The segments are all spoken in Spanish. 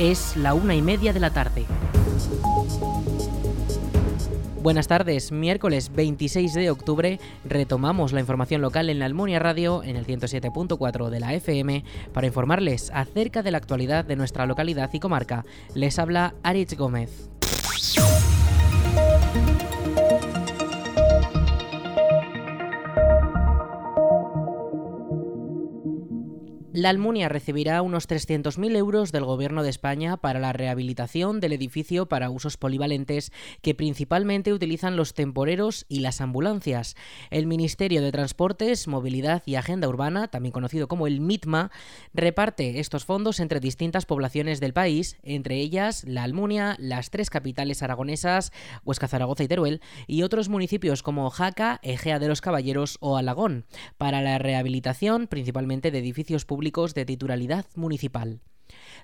Es la una y media de la tarde. Buenas tardes, miércoles 26 de octubre retomamos la información local en la Almunia Radio en el 107.4 de la FM para informarles acerca de la actualidad de nuestra localidad y comarca. Les habla Aritz Gómez. La Almunia recibirá unos 300.000 euros del Gobierno de España para la rehabilitación del edificio para usos polivalentes que principalmente utilizan los temporeros y las ambulancias. El Ministerio de Transportes, Movilidad y Agenda Urbana, también conocido como el MITMA, reparte estos fondos entre distintas poblaciones del país, entre ellas la Almunia, las tres capitales aragonesas, Huesca, Zaragoza y Teruel, y otros municipios como Jaca, Egea de los Caballeros o Alagón, para la rehabilitación principalmente de edificios públicos de titularidad municipal.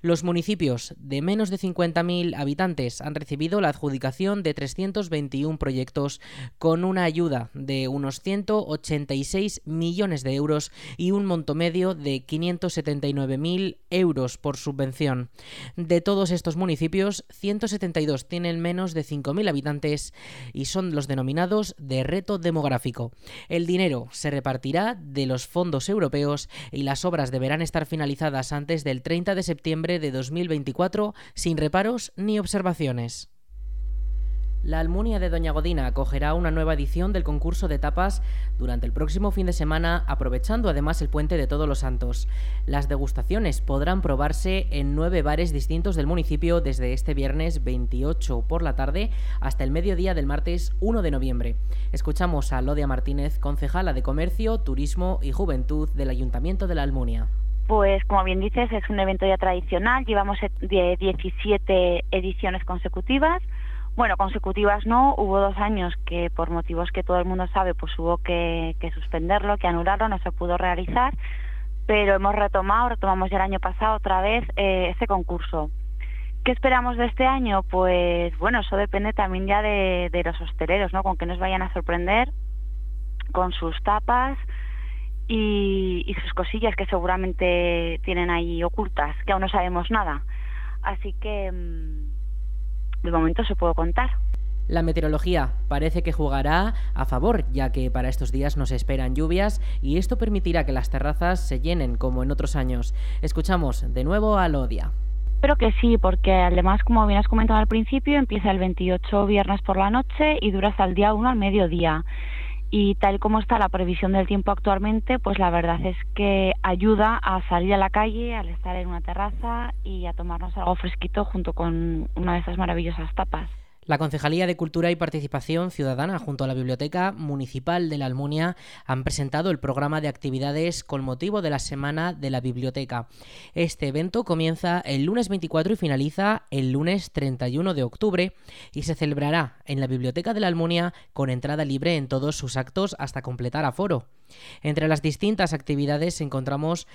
Los municipios de menos de 50.000 habitantes han recibido la adjudicación de 321 proyectos con una ayuda de unos 186 millones de euros y un monto medio de 579.000 euros por subvención. De todos estos municipios, 172 tienen menos de 5.000 habitantes y son los denominados de reto demográfico. El dinero se repartirá de los fondos europeos y las obras deberán estar finalizadas antes del 30 de septiembre de 2024 sin reparos ni observaciones. La Almunia de Doña Godina acogerá una nueva edición del concurso de tapas durante el próximo fin de semana, aprovechando además el puente de Todos los Santos. Las degustaciones podrán probarse en nueve bares distintos del municipio desde este viernes 28 por la tarde hasta el mediodía del martes 1 de noviembre. Escuchamos a Lodia Martínez, concejala de Comercio, Turismo y Juventud del Ayuntamiento de la Almunia. Pues como bien dices, es un evento ya tradicional, llevamos 17 ediciones consecutivas. Bueno, consecutivas no, hubo dos años que por motivos que todo el mundo sabe, pues hubo que, suspenderlo, que anularlo, no se pudo realizar, pero hemos retomado, retomamos ya el año pasado otra vez eh, este concurso. ¿Qué esperamos de este año? Pues bueno, eso depende también ya de, de los hosteleros, ¿no? Con que nos vayan a sorprender con sus tapas, y, sus cosillas que seguramente tienen ahí ocultas, que aún no sabemos nada. Así que mm, de momento se puedo contar. La meteorología parece que jugará a favor, ya que para estos días nos esperan lluvias y esto permitirá que las terrazas se llenen como en otros años. Escuchamos de nuevo a Lodia. Espero que sí, porque además, como bien has comentado al principio, empieza el 28 viernes por la noche y dura hasta el día 1 al mediodía y tal como está la previsión del tiempo actualmente, pues la verdad es que ayuda a salir a la calle, al estar en una terraza y a tomarnos algo fresquito junto con una de esas maravillosas tapas. La Concejalía de Cultura y Participación Ciudadana junto a la Biblioteca Municipal de la Almunia han presentado el programa de actividades con motivo de la Semana de la Biblioteca. Este evento comienza el lunes 24 y finaliza el lunes 31 de octubre y se celebrará en la Biblioteca de la Almunia con entrada libre en todos sus actos hasta completar aforo. Entre las distintas actividades encontramos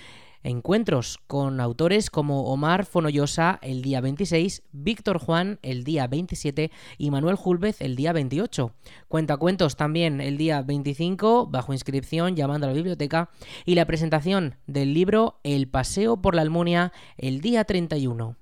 encuentros con autores como Omar Fonollosa el día 26, Víctor Juan el día 27 y Manuel Julvez el día 28. Cuentacuentos también el día 25, bajo inscripción llamando a la biblioteca, y la presentación del libro El Paseo por la Almunia el día 31.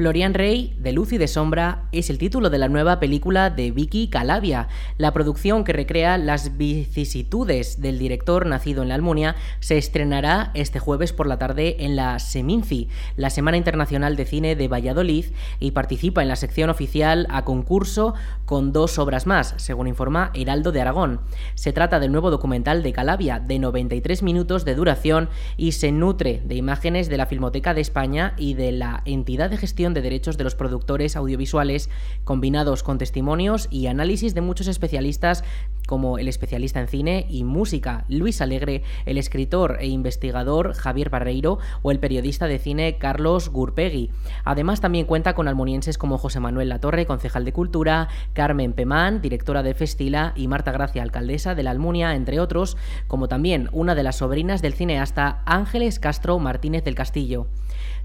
Florian Rey, de Luz y de Sombra, es el título de la nueva película de Vicky Calavia. La producción que recrea las vicisitudes del director nacido en la Almunia se estrenará este jueves por la tarde en la Seminci, la Semana Internacional de Cine de Valladolid, y participa en la sección oficial a concurso con dos obras más, según informa Heraldo de Aragón. Se trata del nuevo documental de Calavia, de 93 minutos de duración, y se nutre de imágenes de la Filmoteca de España y de la entidad de gestión de derechos de los productores audiovisuales, combinados con testimonios y análisis de muchos especialistas como el especialista en cine y música Luis Alegre, el escritor e investigador Javier Barreiro o el periodista de cine Carlos Gurpegui. Además también cuenta con almonienses como José Manuel Latorre, concejal de Cultura, Carmen Pemán, directora de Festila y Marta Gracia, alcaldesa de la Almunia, entre otros, como también una de las sobrinas del cineasta Ángeles Castro Martínez del Castillo.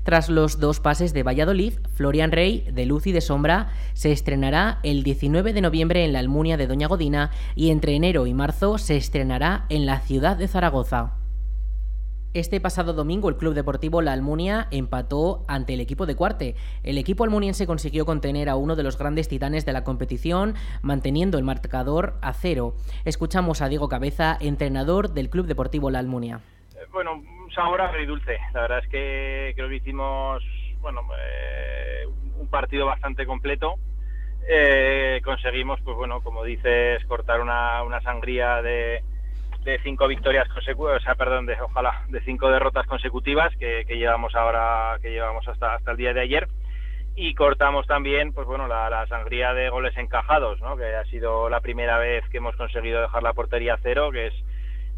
Tras los dos pases de Valladolid, Florian Rey, de Luz y de Sombra, se estrenará el 19 de noviembre en la Almunia de Doña Godina y entre enero y marzo se estrenará en la ciudad de Zaragoza. Este pasado domingo el Club Deportivo La Almunia empató ante el equipo de Cuarte. El equipo almuniense consiguió contener a uno de los grandes titanes de la competición, manteniendo el marcador a cero. Escuchamos a Diego Cabeza, entrenador del Club Deportivo La Almunia. Bueno, un sabor agridulce. La verdad es que creo que hicimos bueno, eh, un partido bastante completo. Eh, conseguimos, pues bueno, como dices, cortar una, sangría de cinco victorias consecutivas, o sea, perdón, de, ojalá, de cinco derrotas consecutivas que, llevamos ahora, que llevamos hasta, el día de ayer. Y cortamos también, pues bueno, la, sangría de goles encajados, ¿no? Que ha sido la primera vez que hemos conseguido dejar la portería cero, que es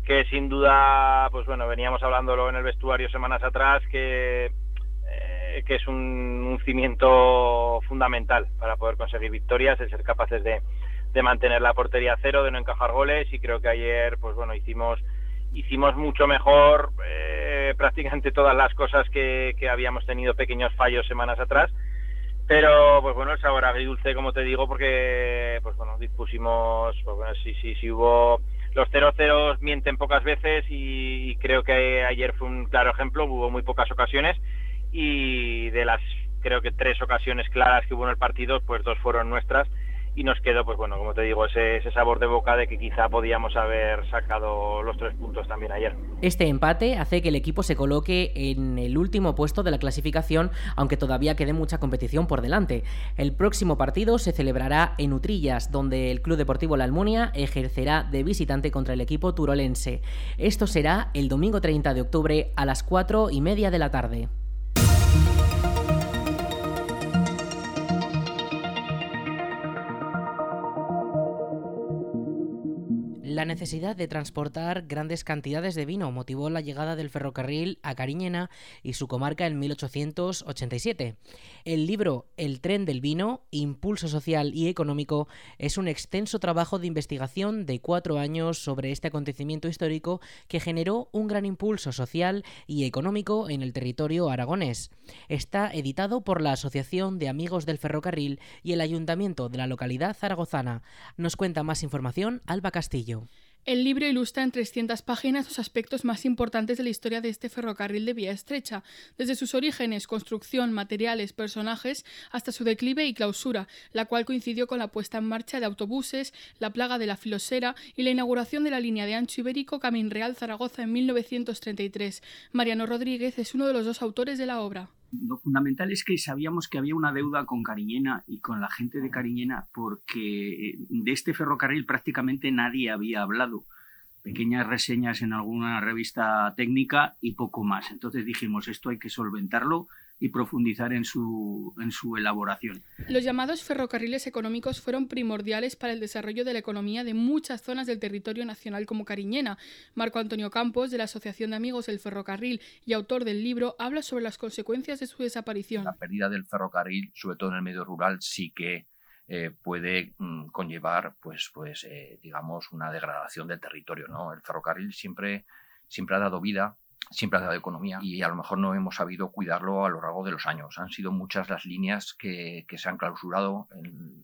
que sin duda, pues bueno, veníamos hablándolo en el vestuario semanas atrás, que, eh, que es un, cimiento fundamental para poder conseguir victorias, el ser capaces de, de mantener la portería cero, de no encajar goles y creo que ayer, pues bueno, hicimos hicimos mucho mejor eh, prácticamente todas las cosas que, que, habíamos tenido pequeños fallos semanas atrás. Pero, pues bueno, el sabor agridulce, como te digo, porque, pues bueno, dispusimos, pues bueno, sí, sí, sí hubo... Los 0-0 mienten pocas veces y, creo que ayer fue un claro ejemplo, hubo muy pocas ocasiones y de las, creo que tres ocasiones claras que hubo en el partido, pues dos fueron nuestras y nos quedó, pues bueno, como te digo, ese, sabor de boca de que quizá podíamos haber sacado los tres puntos también ayer. Este empate hace que el equipo se coloque en el último puesto de la clasificación, aunque todavía quede mucha competición por delante. El próximo partido se celebrará en Utrillas, donde el Club Deportivo La Almunia ejercerá de visitante contra el equipo turolense. Esto será el domingo 30 de octubre a las 4 y media de la tarde. La necesidad de transportar grandes cantidades de vino motivó la llegada del ferrocarril a Cariñena y su comarca en 1887. El libro El tren del vino, Impulso Social y Económico es un extenso trabajo de investigación de cuatro años sobre este acontecimiento histórico que generó un gran impulso social y económico en el territorio aragonés. Está editado por la Asociación de Amigos del Ferrocarril y el Ayuntamiento de la localidad zaragozana. Nos cuenta más información Alba Castillo. El libro ilustra en 300 páginas los aspectos más importantes de la historia de este ferrocarril de vía estrecha, desde sus orígenes, construcción, materiales, personajes, hasta su declive y clausura, la cual coincidió con la puesta en marcha de autobuses, la plaga de la filosera y la inauguración de la línea de ancho ibérico Camín Real Zaragoza en 1933. Mariano Rodríguez es uno de los dos autores de la obra. Lo fundamental es que sabíamos que había una deuda con Cariñena y con la gente de Cariñena porque de este ferrocarril prácticamente nadie había hablado. Pequeñas reseñas en alguna revista técnica y poco más. Entonces dijimos, esto hay que solventarlo y profundizar en su, en su elaboración. Los llamados ferrocarriles económicos fueron primordiales para el desarrollo de la economía de muchas zonas del territorio nacional como Cariñena. Marco Antonio Campos, de la Asociación de Amigos del Ferrocarril y autor del libro, habla sobre las consecuencias de su desaparición. La pérdida del ferrocarril, sobre todo en el medio rural, sí que eh, puede mm, conllevar, pues, pues eh, digamos, una degradación del territorio. ¿no? El ferrocarril siempre, siempre ha dado vida siempre ha dado economía y a lo mejor no hemos sabido cuidarlo a lo largo de los años. Han sido muchas las líneas que, se han clausurado eh, en,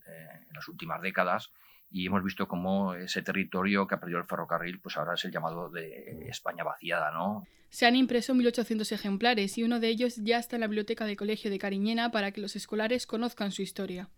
las últimas décadas y hemos visto cómo ese territorio que ha perdido el ferrocarril, pues ahora es el llamado de España vaciada, ¿no? Se han impreso 1.800 ejemplares y uno de ellos ya está en la biblioteca del Colegio de Cariñena para que los escolares conozcan su historia.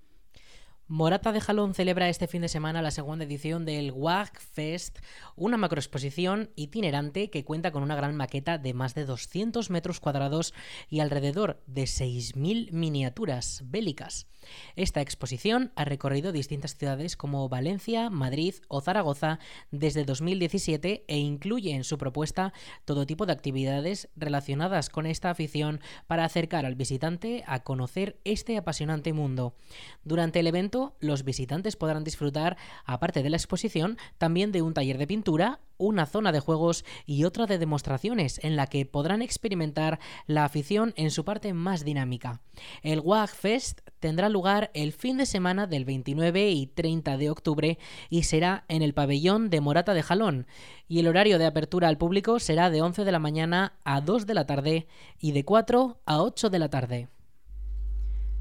Morata de Jalón celebra este fin de semana la segunda edición del WAG Fest, una macroexposición itinerante que cuenta con una gran maqueta de más de 200 metros cuadrados y alrededor de 6.000 miniaturas bélicas. Esta exposición ha recorrido distintas ciudades como Valencia, Madrid o Zaragoza desde 2017 e incluye en su propuesta todo tipo de actividades relacionadas con esta afición para acercar al visitante a conocer este apasionante mundo. Durante el evento los visitantes podrán disfrutar, aparte de la exposición, también de un taller de pintura, una zona de juegos y otra de demostraciones en la que podrán experimentar la afición en su parte más dinámica. El WAG Fest tendrá lugar el fin de semana del 29 y 30 de octubre y será en el pabellón de Morata de Jalón y el horario de apertura al público será de 11 de la mañana a 2 de la tarde y de 4 a 8 de la tarde.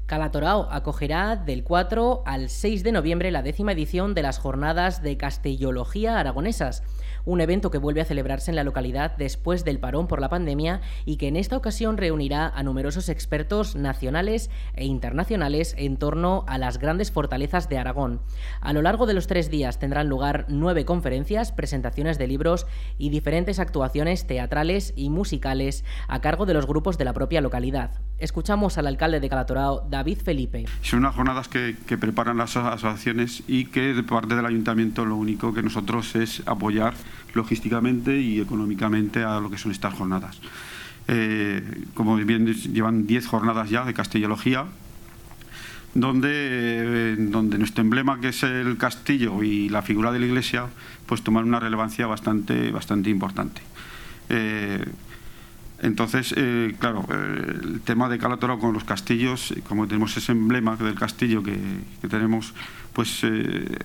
Calatorao acogerá del 4 al 6 de noviembre la décima edición de las jornadas de Castellología Aragonesas un evento que vuelve a celebrarse en la localidad después del parón por la pandemia y que en esta ocasión reunirá a numerosos expertos nacionales e internacionales en torno a las grandes fortalezas de Aragón. A lo largo de los tres días tendrán lugar nueve conferencias, presentaciones de libros y diferentes actuaciones teatrales y musicales a cargo de los grupos de la propia localidad. Escuchamos al alcalde de Calatorao, David Felipe. Son unas jornadas que, preparan las asociaciones y que de parte del ayuntamiento lo único que nosotros es apoyar logísticamente y económicamente a lo que son estas jornadas. Eh, como bien llevan 10 jornadas ya de castellología, donde, eh, donde nuestro emblema, que es el castillo y la figura de la iglesia, pues toman una relevancia bastante, bastante importante. Eh, entonces, claro, el tema de Calatorao con los castillos, como tenemos ese emblema del castillo que, tenemos, pues eh,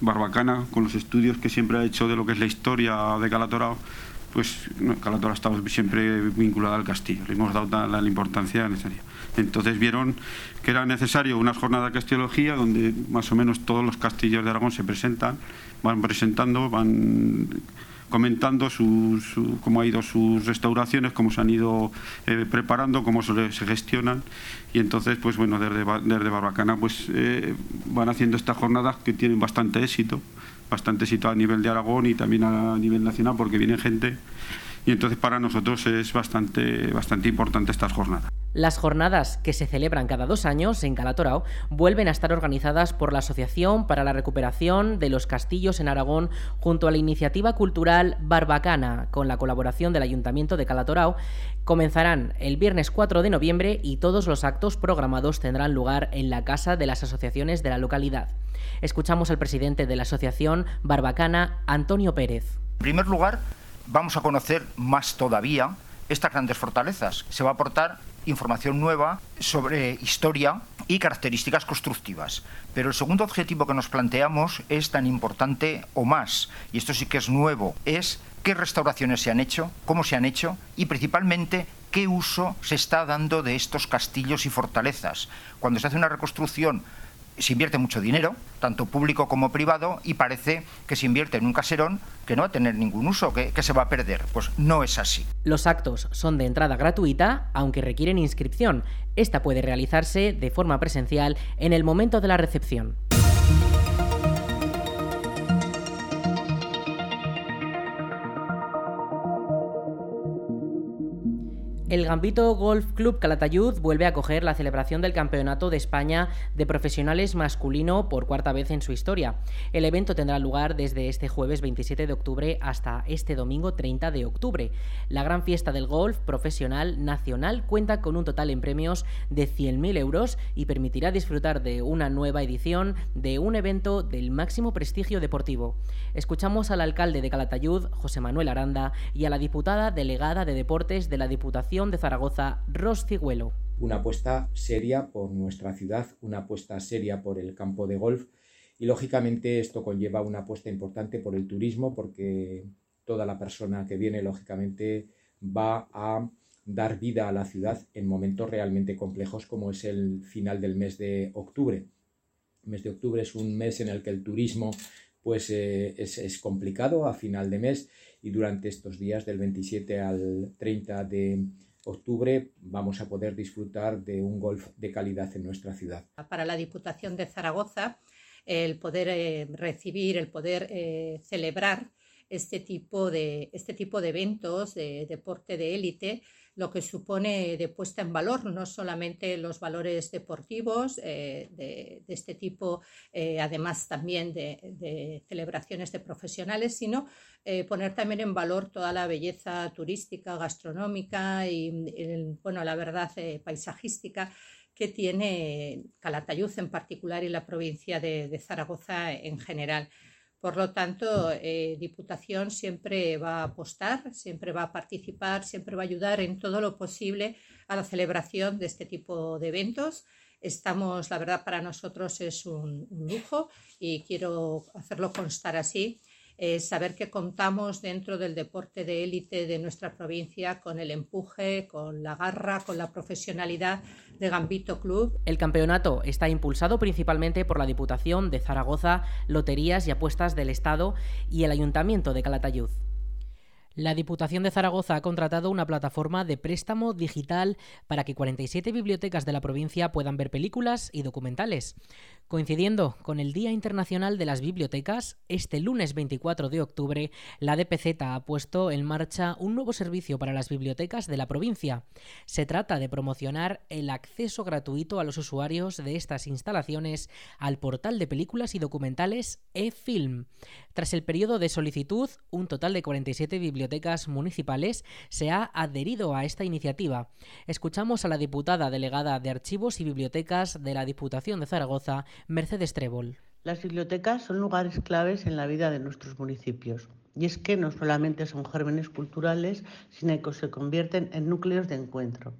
Barbacana, con los estudios que siempre ha hecho de lo que es la historia de Calatorao, pues Calatorao ha estado siempre vinculada al castillo, le hemos dado la, importancia necesaria. Entonces vieron que era necesario una jornada de castellología donde más o menos todos los castillos de Aragón se presentan, van presentando, van comentando cómo ha ido sus restauraciones, cómo se han ido eh, preparando, cómo se, gestionan. Y entonces, pues bueno, desde, desde Barbacana pues, eh, van haciendo estas jornadas que tienen bastante éxito, bastante éxito a nivel de Aragón y también a nivel nacional, porque viene gente. Y entonces para nosotros es bastante, bastante importante estas jornadas. Las jornadas que se celebran cada dos años en Calatorao vuelven a estar organizadas por la Asociación para la Recuperación de los Castillos en Aragón junto a la iniciativa cultural Barbacana, con la colaboración del Ayuntamiento de Calatorao. Comenzarán el viernes 4 de noviembre y todos los actos programados tendrán lugar en la Casa de las Asociaciones de la localidad. Escuchamos al presidente de la Asociación Barbacana, Antonio Pérez. En primer lugar, vamos a conocer más todavía estas grandes fortalezas. Se va a aportar información nueva sobre historia y características constructivas. Pero el segundo objetivo que nos planteamos es tan importante o más, y esto sí que es nuevo, es qué restauraciones se han hecho, cómo se han hecho y principalmente qué uso se está dando de estos castillos y fortalezas. Cuando se hace una reconstrucción se invierte mucho dinero, tanto público como privado, y parece que se invierte en un caserón que no va a tener ningún uso, que, que, se va a perder. Pues no es así. Los actos son de entrada gratuita, aunque requieren inscripción. Esta puede realizarse de forma presencial en el momento de la recepción. El Gambito Golf Club Calatayud vuelve a acoger la celebración del Campeonato de España de Profesionales Masculino por cuarta vez en su historia. El evento tendrá lugar desde este jueves 27 de octubre hasta este domingo 30 de octubre. La gran fiesta del golf profesional nacional cuenta con un total en premios de 100.000 euros y permitirá disfrutar de una nueva edición de un evento del máximo prestigio deportivo. Escuchamos al alcalde de Calatayud, José Manuel Aranda, y a la diputada delegada de Deportes de la Diputación de Zaragoza, Ros Cigüelo. Una apuesta seria por nuestra ciudad, una apuesta seria por el campo de golf y lógicamente esto conlleva una apuesta importante por el turismo porque toda la persona que viene lógicamente va a dar vida a la ciudad en momentos realmente complejos como es el final del mes de octubre. El mes de octubre es un mes en el que el turismo pues eh, es, es, complicado a final de mes y durante estos días del 27 al 30 de octubre vamos a poder disfrutar de un golf de calidad en nuestra ciudad. Para la Diputación de Zaragoza, el poder eh, recibir, el poder eh, celebrar este tipo de, este tipo de eventos de deporte de élite lo que supone de puesta en valor no solamente los valores deportivos eh, de, este tipo, eh, además también de, celebraciones de profesionales, sino eh, poner también en valor toda la belleza turística, gastronómica y, bueno, la verdad, paisajística que tiene Calatayud en particular y la provincia de Zaragoza en general. Por lo tanto, eh, Diputación siempre va a apostar, siempre va a participar, siempre va a ayudar en todo lo posible a la celebración de este tipo de eventos. Estamos, la verdad, para nosotros es un, lujo y quiero hacerlo constar así. Eh, saber que contamos dentro del deporte de élite de nuestra provincia con el empuje, con la garra, con la profesionalidad de Gambito Club. El campeonato está impulsado principalmente por la Diputación de Zaragoza, Loterías y Apuestas del Estado y el Ayuntamiento de Calatayud. La Diputación de Zaragoza ha contratado una plataforma de préstamo digital para que 47 bibliotecas de la provincia puedan ver películas y documentales. Coincidiendo con el Día Internacional de las Bibliotecas, este lunes 24 de octubre, la DPZ ha puesto en marcha un nuevo servicio para las bibliotecas de la provincia. Se trata de promocionar el acceso gratuito a los usuarios de estas instalaciones al portal de películas y documentales eFilm. Tras el periodo de solicitud, un total de 47 bibliotecas municipales se ha adherido a esta iniciativa. Escuchamos a la diputada delegada de Archivos y Bibliotecas de la Diputación de Zaragoza, Mercedes Trébol. Las bibliotecas son lugares claves en la vida de nuestros municipios. Y es que no solamente son gérmenes culturales, sino que se convierten en núcleos de encuentro.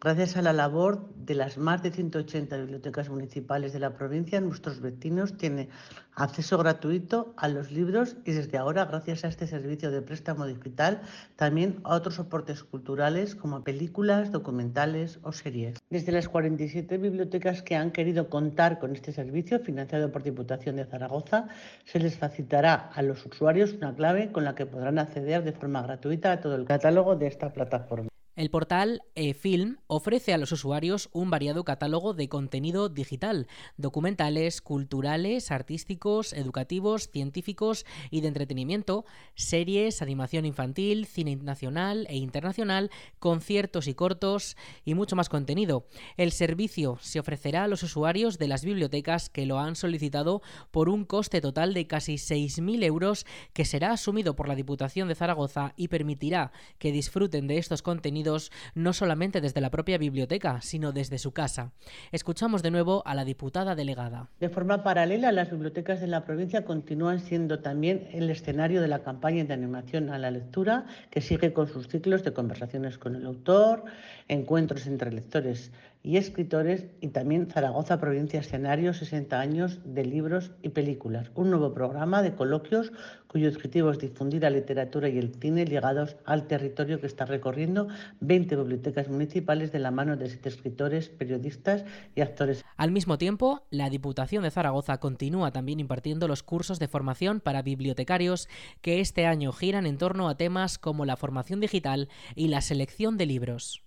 Gracias a la labor de las más de 180 bibliotecas municipales de la provincia, nuestros vecinos tienen acceso gratuito a los libros y desde ahora, gracias a este servicio de préstamo digital, también a otros soportes culturales como películas, documentales o series. Desde las 47 bibliotecas que han querido contar con este servicio, financiado por Diputación de Zaragoza, se les facilitará a los usuarios una clave con la que podrán acceder de forma gratuita a todo el catálogo de esta plataforma. El portal eFilm ofrece a los usuarios un variado catálogo de contenido digital, documentales, culturales, artísticos, educativos, científicos y de entretenimiento, series, animación infantil, cine nacional e internacional, conciertos y cortos y mucho más contenido. El servicio se ofrecerá a los usuarios de las bibliotecas que lo han solicitado por un coste total de casi 6.000 euros que será asumido por la Diputación de Zaragoza y permitirá que disfruten de estos contenidos no solamente desde la propia biblioteca, sino desde su casa. Escuchamos de nuevo a la diputada delegada. De forma paralela, las bibliotecas de la provincia continúan siendo también el escenario de la campaña de animación a la lectura, que sigue con sus ciclos de conversaciones con el autor, encuentros entre lectores y escritores y también Zaragoza Provincia Escenario 60 años de libros y películas, un nuevo programa de coloquios cuyo objetivo es difundir la literatura y el cine ligados al territorio que está recorriendo 20 bibliotecas municipales de la mano de siete escritores, periodistas y actores. Al mismo tiempo, la Diputación de Zaragoza continúa también impartiendo los cursos de formación para bibliotecarios que este año giran en torno a temas como la formación digital y la selección de libros.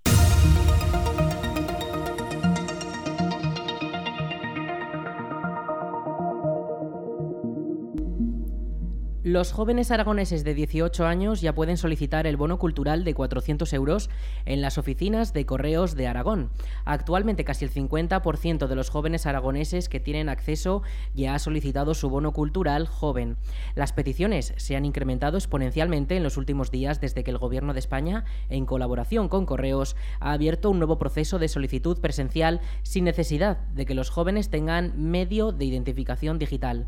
Los jóvenes aragoneses de 18 años ya pueden solicitar el bono cultural de 400 euros en las oficinas de correos de Aragón. Actualmente casi el 50% de los jóvenes aragoneses que tienen acceso ya ha solicitado su bono cultural joven. Las peticiones se han incrementado exponencialmente en los últimos días desde que el Gobierno de España, en colaboración con correos, ha abierto un nuevo proceso de solicitud presencial sin necesidad de que los jóvenes tengan medio de identificación digital.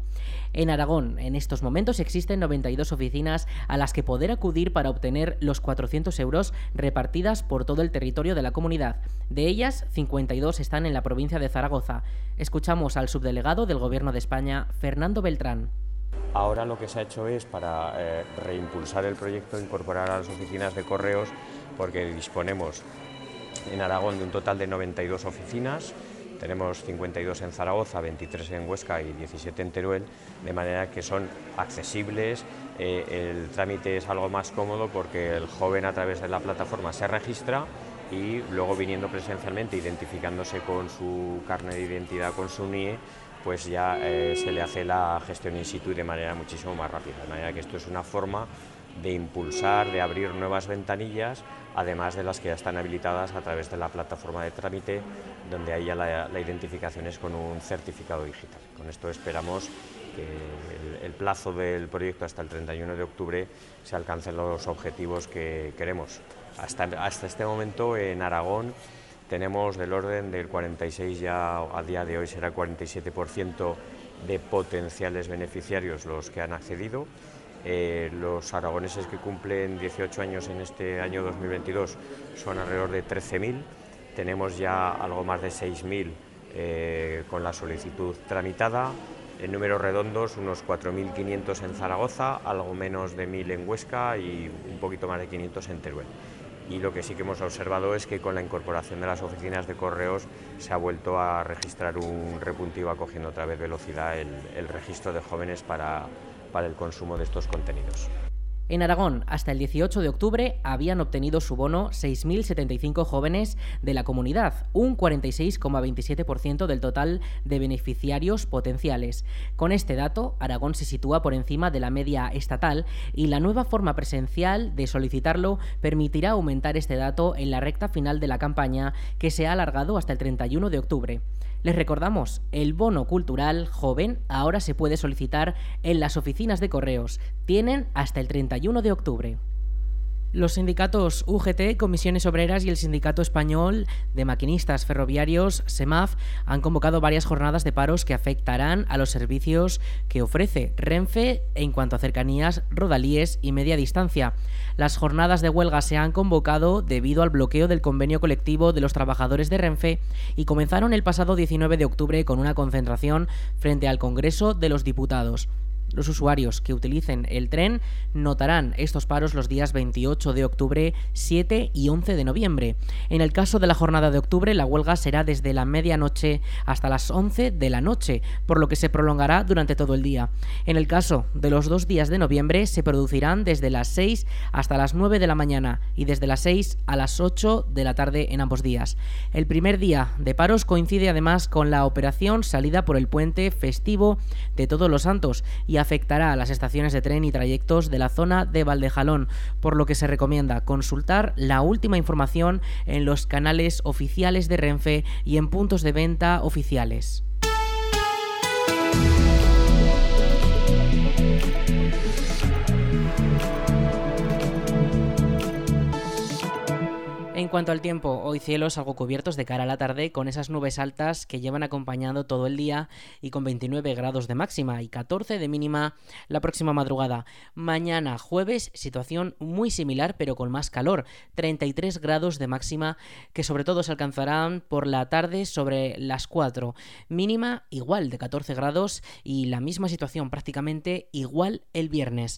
En Aragón, en estos momentos existe existen 92 oficinas a las que poder acudir para obtener los 400 euros repartidas por todo el territorio de la comunidad. De ellas, 52 están en la provincia de Zaragoza. Escuchamos al subdelegado del Gobierno de España, Fernando Beltrán. Ahora lo que se ha hecho es para eh, reimpulsar el proyecto, incorporar a las oficinas de correos, porque disponemos en Aragón de un total de 92 oficinas tenemos 52 en Zaragoza, 23 en Huesca y 17 en Teruel, de manera que son accesibles. Eh, el trámite es algo más cómodo porque el joven a través de la plataforma se registra y luego viniendo presencialmente, identificándose con su carne de identidad, con su NIE, pues ya eh, se le hace la gestión in situ de manera muchísimo más rápida. De manera que esto es una forma de impulsar, de abrir nuevas ventanillas, además de las que ya están habilitadas a través de la plataforma de trámite, donde ahí ya la, identificación es con un certificado digital. Con esto esperamos que el, plazo del proyecto hasta el 31 de octubre se alcancen los objetivos que queremos. Hasta, hasta este momento en Aragón tenemos del orden del 46, ya a día de hoy será 47% de potenciales beneficiarios los que han accedido eh, los aragoneses que cumplen 18 años en este año 2022 son alrededor de 13.000. Tenemos ya algo más de 6.000 eh, con la solicitud tramitada. En números redondos, unos 4.500 en Zaragoza, algo menos de 1.000 en Huesca y un poquito más de 500 en Teruel. Y lo que sí que hemos observado es que con la incorporación de las oficinas de correos se ha vuelto a registrar un repunte y va cogiendo otra vez velocidad el, el registro de jóvenes para, para el consumo de estos contenidos. En Aragón, hasta el 18 de octubre habían obtenido su bono 6.075 jóvenes de la comunidad, un 46,27% del total de beneficiarios potenciales. Con este dato, Aragón se sitúa por encima de la media estatal y la nueva forma presencial de solicitarlo permitirá aumentar este dato en la recta final de la campaña que se ha alargado hasta el 31 de octubre. Les recordamos, el bono cultural joven ahora se puede solicitar en las oficinas de correos. Tienen hasta el 31 de octubre. Los sindicatos UGT, Comisiones Obreras y el Sindicato Español de Maquinistas Ferroviarios, SEMAF, han convocado varias jornadas de paros que afectarán a los servicios que ofrece Renfe en cuanto a cercanías, rodalíes y media distancia. Las jornadas de huelga se han convocado debido al bloqueo del convenio colectivo de los trabajadores de Renfe y comenzaron el pasado 19 de octubre con una concentración frente al Congreso de los Diputados. Los usuarios que utilicen el tren notarán estos paros los días 28 de octubre, 7 y 11 de noviembre. En el caso de la jornada de octubre, la huelga será desde la medianoche hasta las 11 de la noche, por lo que se prolongará durante todo el día. En el caso de los dos días de noviembre, se producirán desde las 6 hasta las 9 de la mañana y desde las 6 a las 8 de la tarde en ambos días. El primer día de paros coincide además con la operación salida por el puente festivo de Todos los Santos y afectará a las estaciones de tren y trayectos de la zona de Valdejalón, por lo que se recomienda consultar la última información en los canales oficiales de Renfe y en puntos de venta oficiales. En cuanto al tiempo, hoy cielos algo cubiertos de cara a la tarde con esas nubes altas que llevan acompañando todo el día y con 29 grados de máxima y 14 de mínima la próxima madrugada. Mañana jueves situación muy similar pero con más calor, 33 grados de máxima que sobre todo se alcanzarán por la tarde sobre las 4. Mínima igual de 14 grados y la misma situación prácticamente igual el viernes.